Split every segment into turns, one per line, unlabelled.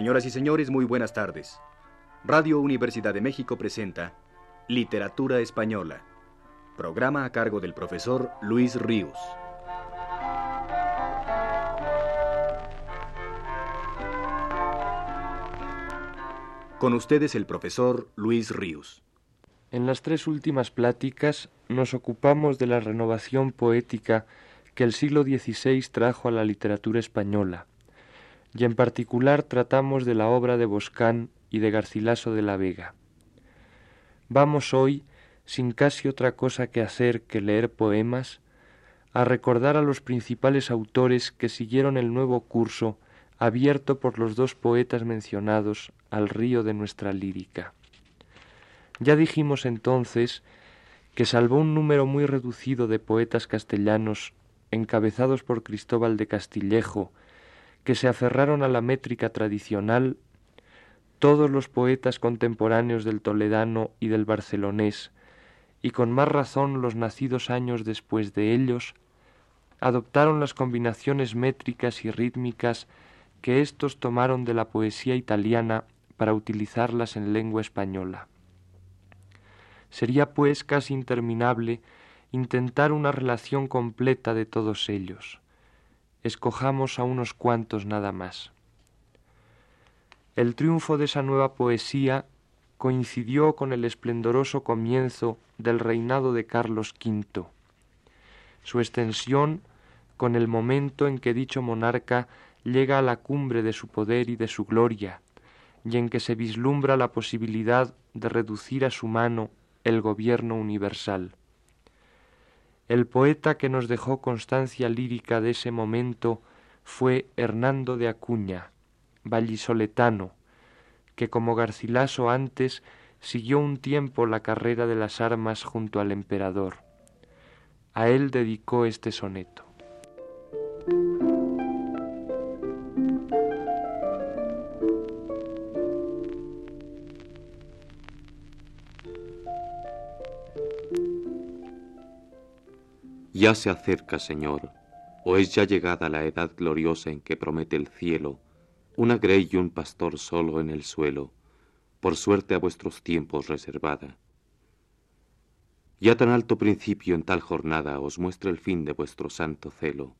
Señoras y señores, muy buenas tardes. Radio Universidad de México presenta Literatura Española, programa a cargo del profesor Luis Ríos. Con ustedes el profesor Luis Ríos.
En las tres últimas pláticas nos ocupamos de la renovación poética que el siglo XVI trajo a la literatura española y en particular tratamos de la obra de Boscán y de Garcilaso de la Vega. Vamos hoy, sin casi otra cosa que hacer que leer poemas, a recordar a los principales autores que siguieron el nuevo curso abierto por los dos poetas mencionados al río de nuestra lírica. Ya dijimos entonces que salvo un número muy reducido de poetas castellanos encabezados por Cristóbal de Castillejo que se aferraron a la métrica tradicional, todos los poetas contemporáneos del toledano y del barcelonés, y con más razón los nacidos años después de ellos, adoptaron las combinaciones métricas y rítmicas que éstos tomaron de la poesía italiana para utilizarlas en lengua española. Sería pues casi interminable intentar una relación completa de todos ellos escojamos a unos cuantos nada más. El triunfo de esa nueva poesía coincidió con el esplendoroso comienzo del reinado de Carlos V, su extensión con el momento en que dicho monarca llega a la cumbre de su poder y de su gloria, y en que se vislumbra la posibilidad de reducir a su mano el gobierno universal. El poeta que nos dejó constancia lírica de ese momento fue Hernando de Acuña, vallisoletano, que como Garcilaso antes siguió un tiempo la carrera de las armas junto al emperador. A él dedicó este soneto.
Ya se acerca, Señor, o es ya llegada la edad gloriosa en que promete el cielo, una grey y un pastor solo en el suelo, por suerte a vuestros tiempos reservada. Ya tan alto principio en tal jornada os muestra el fin de vuestro santo celo,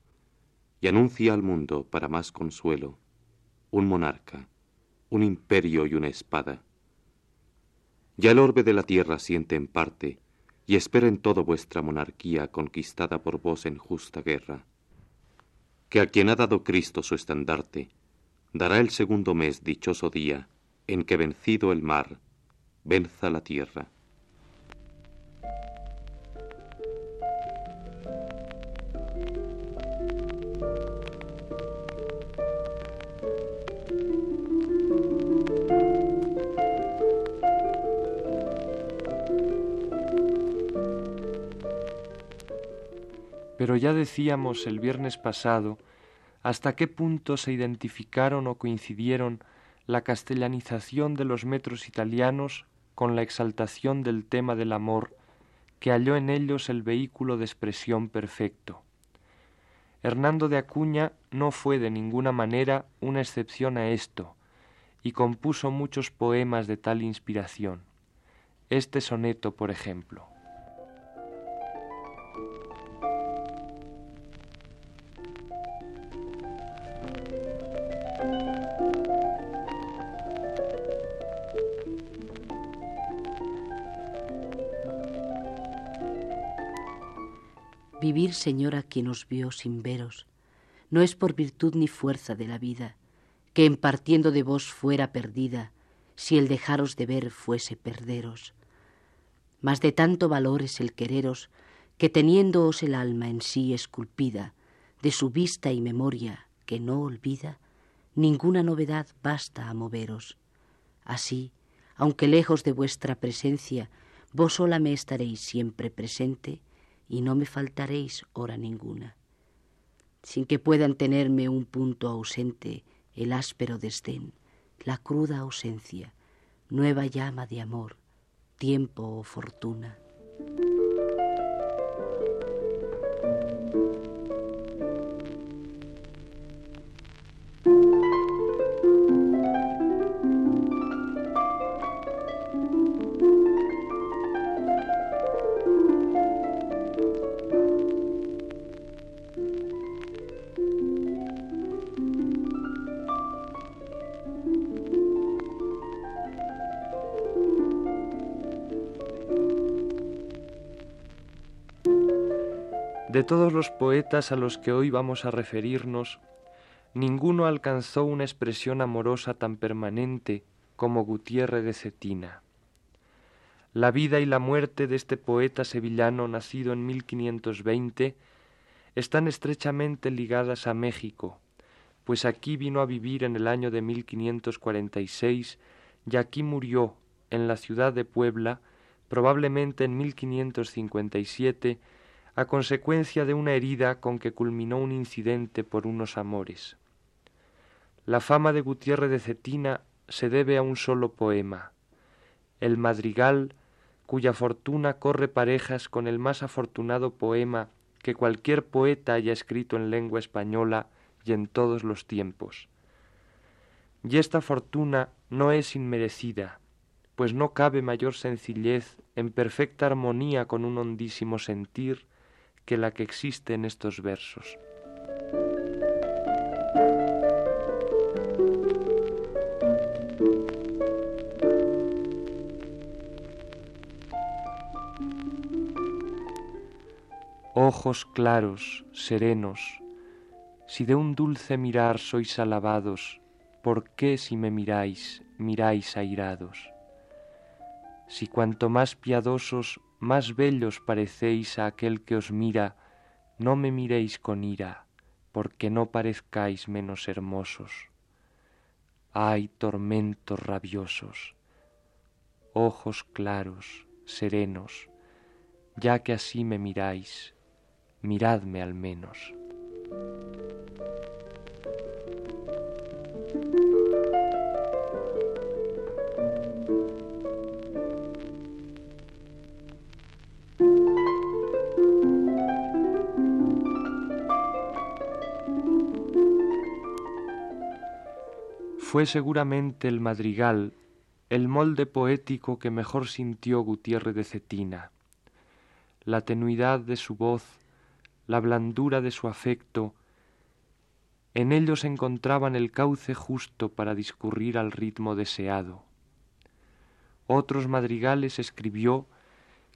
y anuncia al mundo, para más consuelo, un monarca, un imperio y una espada. Ya el orbe de la tierra siente en parte, y esperen todo vuestra monarquía conquistada por vos en justa guerra. Que a quien ha dado Cristo su estandarte, dará el segundo mes dichoso día en que vencido el mar, venza la tierra.
Pero ya decíamos el viernes pasado hasta qué punto se identificaron o coincidieron la castellanización de los metros italianos con la exaltación del tema del amor que halló en ellos el vehículo de expresión perfecto. Hernando de Acuña no fue de ninguna manera una excepción a esto, y compuso muchos poemas de tal inspiración. Este soneto, por ejemplo.
Vivir, Señora, quien os vio sin veros, no es por virtud ni fuerza de la vida, que en partiendo de vos fuera perdida, si el dejaros de ver fuese perderos. Mas de tanto valor es el quereros, que teniéndoos el alma en sí esculpida, de su vista y memoria, que no olvida, ninguna novedad basta a moveros. Así, aunque lejos de vuestra presencia, vos sola me estaréis siempre presente, y no me faltaréis hora ninguna, sin que puedan tenerme un punto ausente el áspero desdén, la cruda ausencia, nueva llama de amor, tiempo o fortuna.
Todos los poetas a los que hoy vamos a referirnos, ninguno alcanzó una expresión amorosa tan permanente como Gutiérrez de Cetina. La vida y la muerte de este poeta sevillano nacido en 1520 están estrechamente ligadas a México, pues aquí vino a vivir en el año de 1546 y aquí murió en la ciudad de Puebla, probablemente en 1557, a consecuencia de una herida con que culminó un incidente por unos amores. La fama de Gutiérrez de Cetina se debe a un solo poema, El Madrigal, cuya fortuna corre parejas con el más afortunado poema que cualquier poeta haya escrito en lengua española y en todos los tiempos. Y esta fortuna no es inmerecida, pues no cabe mayor sencillez en perfecta armonía con un hondísimo sentir que la que existe en estos versos. Ojos claros, serenos, si de un dulce mirar sois alabados, ¿por qué si me miráis, miráis airados? Si cuanto más piadosos, más bellos parecéis a aquel que os mira, no me miréis con ira, porque no parezcáis menos hermosos. Ay, tormentos rabiosos, ojos claros, serenos, ya que así me miráis, miradme al menos. Fue seguramente el madrigal el molde poético que mejor sintió Gutiérrez de Cetina. La tenuidad de su voz, la blandura de su afecto, en ellos encontraban el cauce justo para discurrir al ritmo deseado. Otros madrigales escribió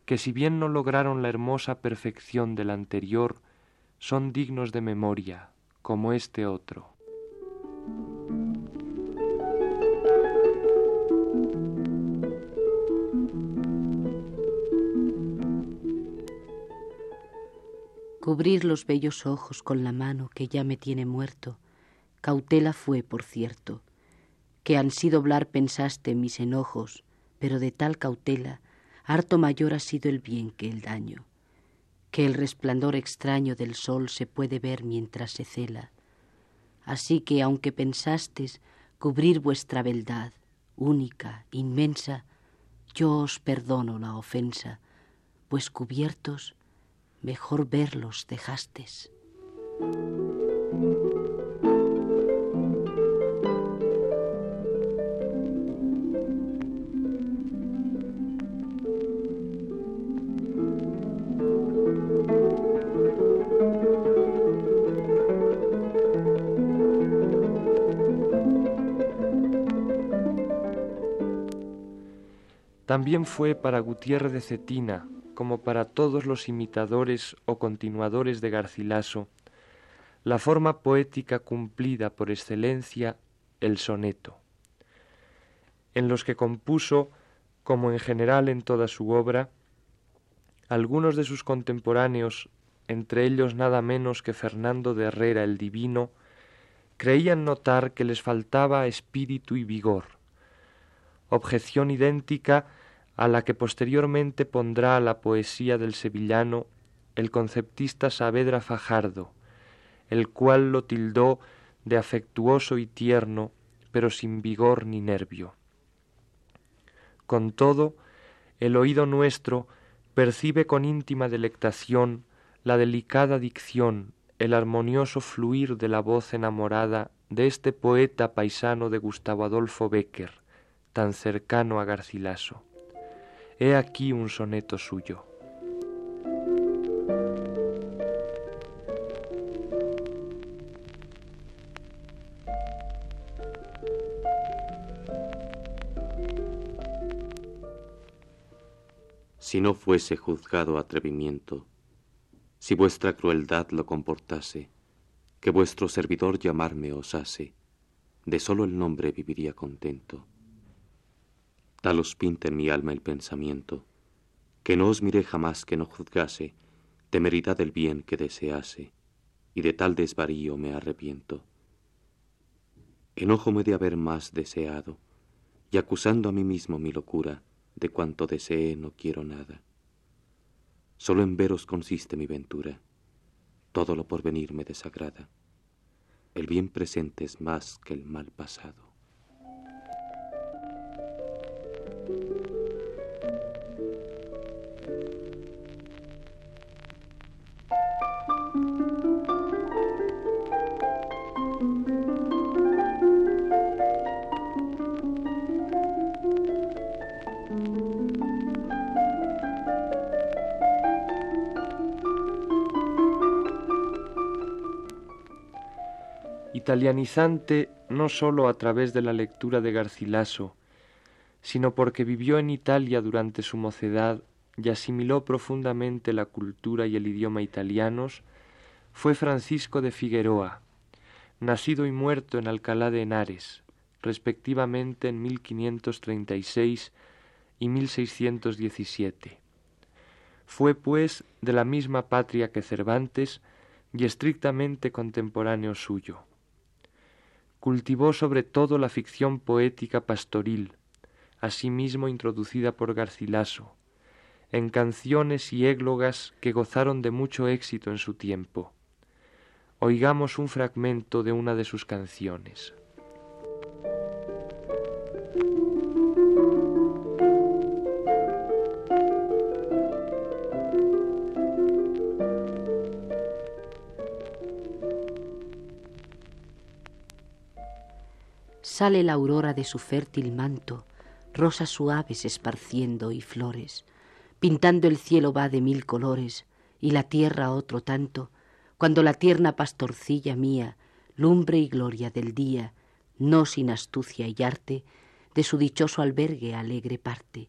que si bien no lograron la hermosa perfección del anterior, son dignos de memoria, como este otro.
Cubrir los bellos ojos con la mano que ya me tiene muerto, cautela fue, por cierto, que ansí doblar pensaste mis enojos, pero de tal cautela harto mayor ha sido el bien que el daño, que el resplandor extraño del sol se puede ver mientras se cela. Así que aunque pensastes cubrir vuestra beldad, única, inmensa, yo os perdono la ofensa, pues cubiertos mejor verlos dejastes.
También fue para Gutiérrez de Cetina como para todos los imitadores o continuadores de Garcilaso, la forma poética cumplida por excelencia, el soneto, en los que compuso, como en general en toda su obra, algunos de sus contemporáneos, entre ellos nada menos que Fernando de Herrera el Divino, creían notar que les faltaba espíritu y vigor, objeción idéntica a la que posteriormente pondrá la poesía del sevillano el conceptista Saavedra Fajardo, el cual lo tildó de afectuoso y tierno, pero sin vigor ni nervio. Con todo, el oído nuestro percibe con íntima delectación la delicada dicción, el armonioso fluir de la voz enamorada de este poeta paisano de Gustavo Adolfo Bécquer, tan cercano a Garcilaso. He aquí un soneto suyo.
Si no fuese juzgado atrevimiento, si vuestra crueldad lo comportase, que vuestro servidor llamarme osase, de solo el nombre viviría contento. Tal os pinta en mi alma el pensamiento, que no os miré jamás que no juzgase temeridad del bien que desease, y de tal desvarío me arrepiento. Enojo de haber más deseado, y acusando a mí mismo mi locura, de cuanto deseé no quiero nada. Solo en veros consiste mi ventura, todo lo por venir me desagrada. El bien presente es más que el mal pasado.
Italianizante no sólo a través de la lectura de Garcilaso, sino porque vivió en Italia durante su mocedad y asimiló profundamente la cultura y el idioma italianos, fue Francisco de Figueroa, nacido y muerto en Alcalá de Henares, respectivamente en 1536 y 1617. Fue, pues, de la misma patria que Cervantes y estrictamente contemporáneo suyo cultivó sobre todo la ficción poética pastoril, asimismo introducida por Garcilaso, en canciones y églogas que gozaron de mucho éxito en su tiempo. Oigamos un fragmento de una de sus canciones.
Sale la aurora de su fértil manto, rosas suaves esparciendo y flores, pintando el cielo va de mil colores y la tierra otro tanto, cuando la tierna pastorcilla mía, lumbre y gloria del día, no sin astucia y arte, de su dichoso albergue alegre parte.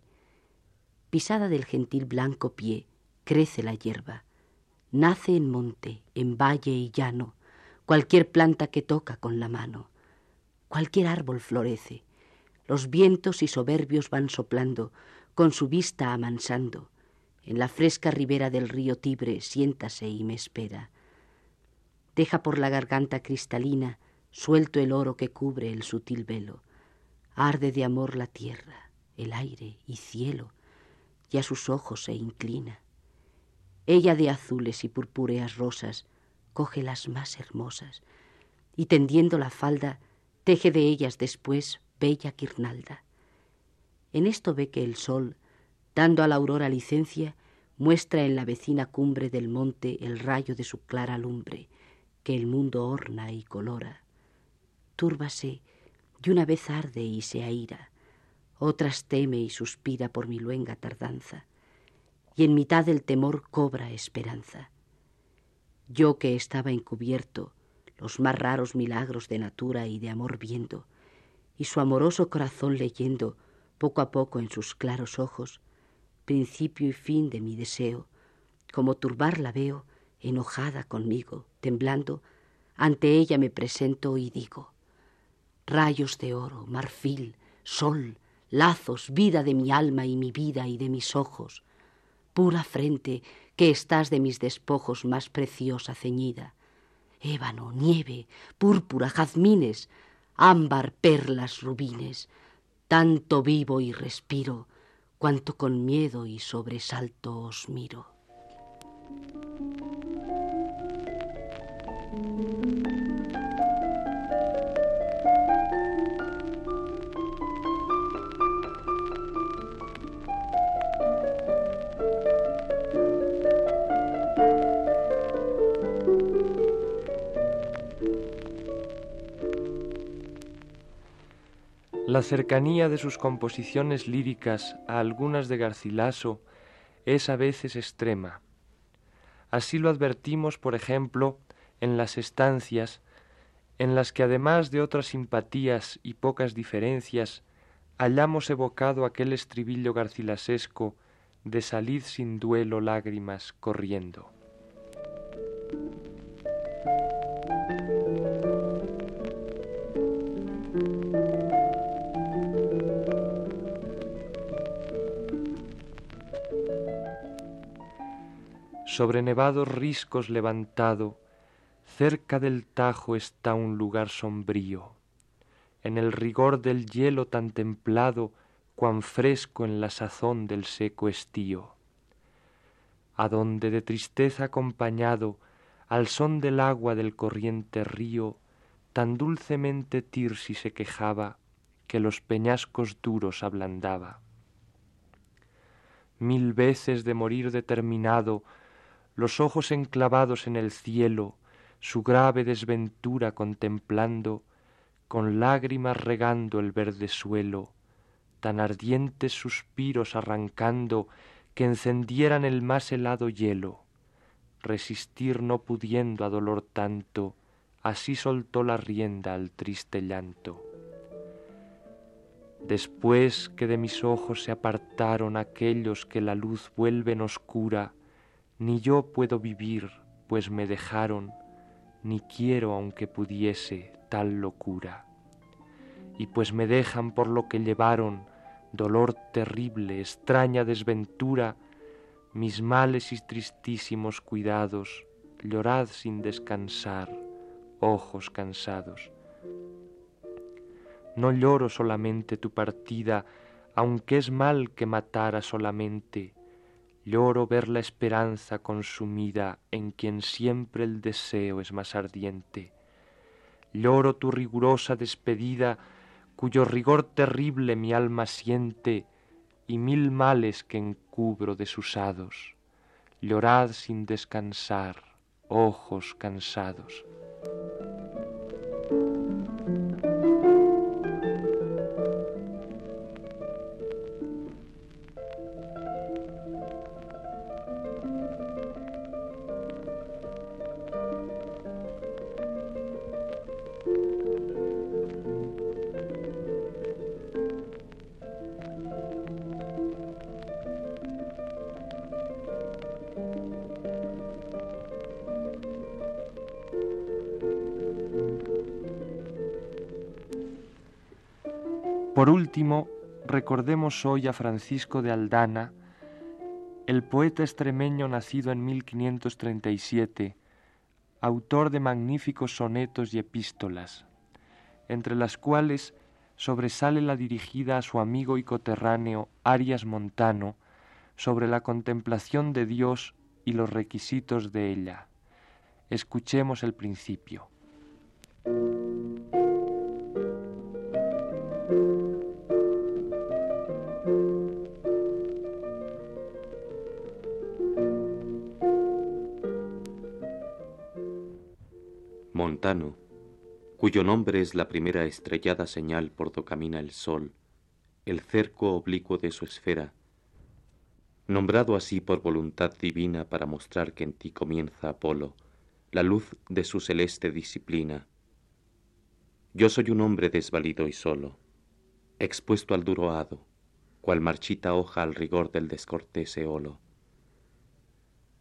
Pisada del gentil blanco pie, crece la hierba, nace en monte, en valle y llano, cualquier planta que toca con la mano Cualquier árbol florece. Los vientos y soberbios van soplando, con su vista amansando. En la fresca ribera del río Tibre siéntase y me espera. Deja por la garganta cristalina suelto el oro que cubre el sutil velo. Arde de amor la tierra, el aire y cielo, y a sus ojos se inclina. Ella de azules y purpúreas rosas coge las más hermosas, y tendiendo la falda teje de ellas después bella guirnalda. En esto ve que el sol, dando a la aurora licencia, muestra en la vecina cumbre del monte el rayo de su clara lumbre, que el mundo orna y colora. Túrbase, y una vez arde y se aira, otras teme y suspira por mi luenga tardanza, y en mitad del temor cobra esperanza. Yo que estaba encubierto, los más raros milagros de natura y de amor viendo, y su amoroso corazón leyendo poco a poco en sus claros ojos, principio y fin de mi deseo, como turbarla veo, enojada conmigo, temblando, ante ella me presento y digo, rayos de oro, marfil, sol, lazos, vida de mi alma y mi vida y de mis ojos, pura frente que estás de mis despojos más preciosa ceñida, ébano, nieve, púrpura, jazmines, ámbar, perlas, rubines, tanto vivo y respiro, cuanto con miedo y sobresalto os miro.
La cercanía de sus composiciones líricas a algunas de Garcilaso es a veces extrema. Así lo advertimos, por ejemplo, en las estancias, en las que además de otras simpatías y pocas diferencias, hallamos evocado aquel estribillo garcilasesco de salid sin duelo lágrimas corriendo. Sobre nevados riscos levantado, cerca del Tajo está un lugar sombrío. En el rigor del hielo tan templado, cuan fresco en la sazón del seco estío. Adonde de tristeza acompañado, al son del agua del corriente río, tan dulcemente Tirsi se quejaba, que los peñascos duros ablandaba. Mil veces de morir determinado, los ojos enclavados en el cielo, su grave desventura contemplando, con lágrimas regando el verde suelo, tan ardientes suspiros arrancando que encendieran el más helado hielo. Resistir no pudiendo a dolor tanto, así soltó la rienda al triste llanto. Después que de mis ojos se apartaron aquellos que la luz vuelven oscura, ni yo puedo vivir, pues me dejaron, ni quiero aunque pudiese tal locura. Y pues me dejan por lo que llevaron, dolor terrible, extraña desventura, mis males y tristísimos cuidados, llorad sin descansar, ojos cansados. No lloro solamente tu partida, aunque es mal que matara solamente, Lloro ver la esperanza consumida en quien siempre el deseo es más ardiente. Lloro tu rigurosa despedida, cuyo rigor terrible mi alma siente, y mil males que encubro desusados. Llorad sin descansar, ojos cansados. Por último, recordemos hoy a Francisco de Aldana, el poeta extremeño nacido en 1537, autor de magníficos sonetos y epístolas, entre las cuales sobresale la dirigida a su amigo y coterráneo Arias Montano sobre la contemplación de Dios y los requisitos de ella. Escuchemos el principio.
Cuyo nombre es la primera estrellada señal por do camina el sol, el cerco oblicuo de su esfera, nombrado así por voluntad divina para mostrar que en ti comienza Apolo, la luz de su celeste disciplina. Yo soy un hombre desvalido y solo, expuesto al duro hado, cual marchita hoja al rigor del descortés eolo.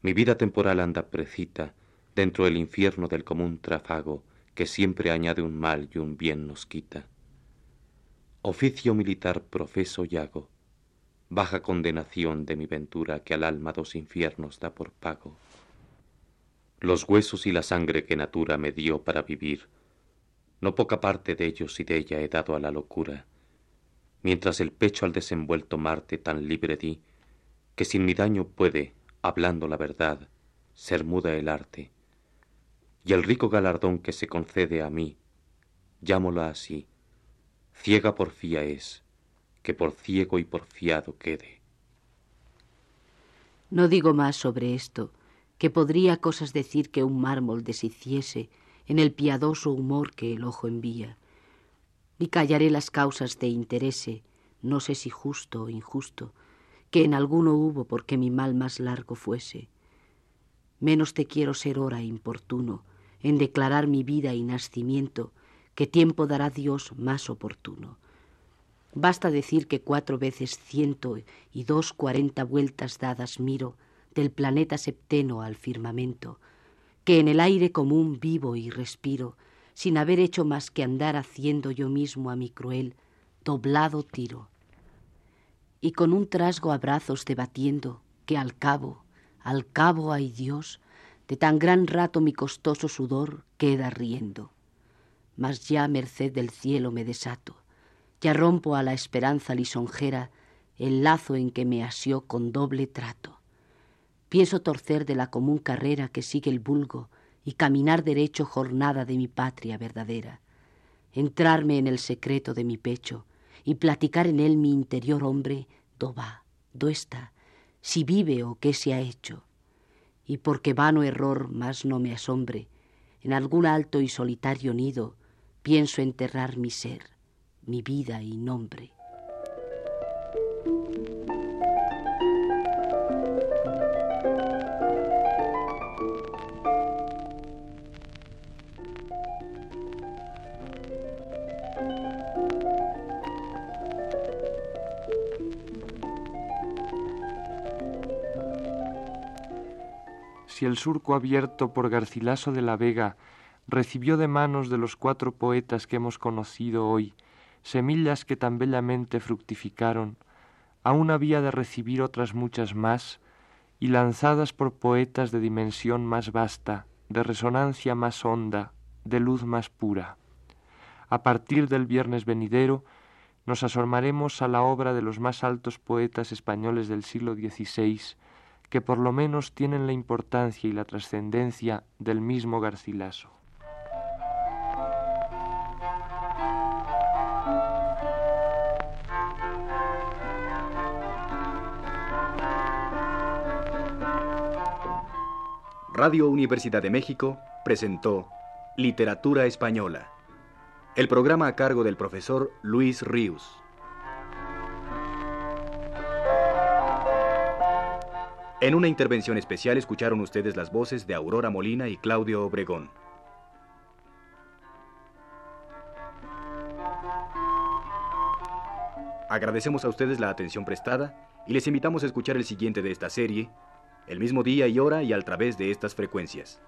Mi vida temporal anda precita, dentro del infierno del común trafago que siempre añade un mal y un bien nos quita. Oficio militar profeso y hago, baja condenación de mi ventura que al alma dos infiernos da por pago. Los huesos y la sangre que natura me dio para vivir, no poca parte de ellos y de ella he dado a la locura, mientras el pecho al desenvuelto Marte tan libre di, que sin mi daño puede, hablando la verdad, ser muda el arte, y el rico galardón que se concede a mí, llámola así, ciega porfía es, que por ciego y porfiado quede.
No digo más sobre esto, que podría cosas decir que un mármol deshiciese en el piadoso humor que el ojo envía, ni callaré las causas de interese, no sé si justo o injusto, que en alguno hubo porque mi mal más largo fuese. Menos te quiero ser hora importuno, en declarar mi vida y nacimiento, que tiempo dará Dios más oportuno. Basta decir que cuatro veces ciento y dos cuarenta vueltas dadas miro del planeta septeno al firmamento, que en el aire común vivo y respiro, sin haber hecho más que andar haciendo yo mismo a mi cruel, doblado tiro. Y con un trasgo a brazos debatiendo, que al cabo, al cabo hay Dios, de tan gran rato mi costoso sudor queda riendo. Mas ya merced del cielo me desato, ya rompo a la esperanza lisonjera el lazo en que me asió con doble trato. Pienso torcer de la común carrera que sigue el vulgo y caminar derecho jornada de mi patria verdadera, entrarme en el secreto de mi pecho y platicar en él mi interior hombre, do va, do está, si vive o qué se ha hecho y porque vano error más no me asombre, en algún alto y solitario nido pienso enterrar mi ser, mi vida y nombre.
El surco abierto por Garcilaso de la Vega recibió de manos de los cuatro poetas que hemos conocido hoy semillas que tan bellamente fructificaron, aún había de recibir otras muchas más, y lanzadas por poetas de dimensión más vasta, de resonancia más honda, de luz más pura. A partir del viernes venidero, nos asomaremos a la obra de los más altos poetas españoles del siglo XVI, que por lo menos tienen la importancia y la trascendencia del mismo Garcilaso.
Radio Universidad de México presentó Literatura Española, el programa a cargo del profesor Luis Ríos. En una intervención especial escucharon ustedes las voces de Aurora Molina y Claudio Obregón. Agradecemos a ustedes la atención prestada y les invitamos a escuchar el siguiente de esta serie, el mismo día y hora y a través de estas frecuencias.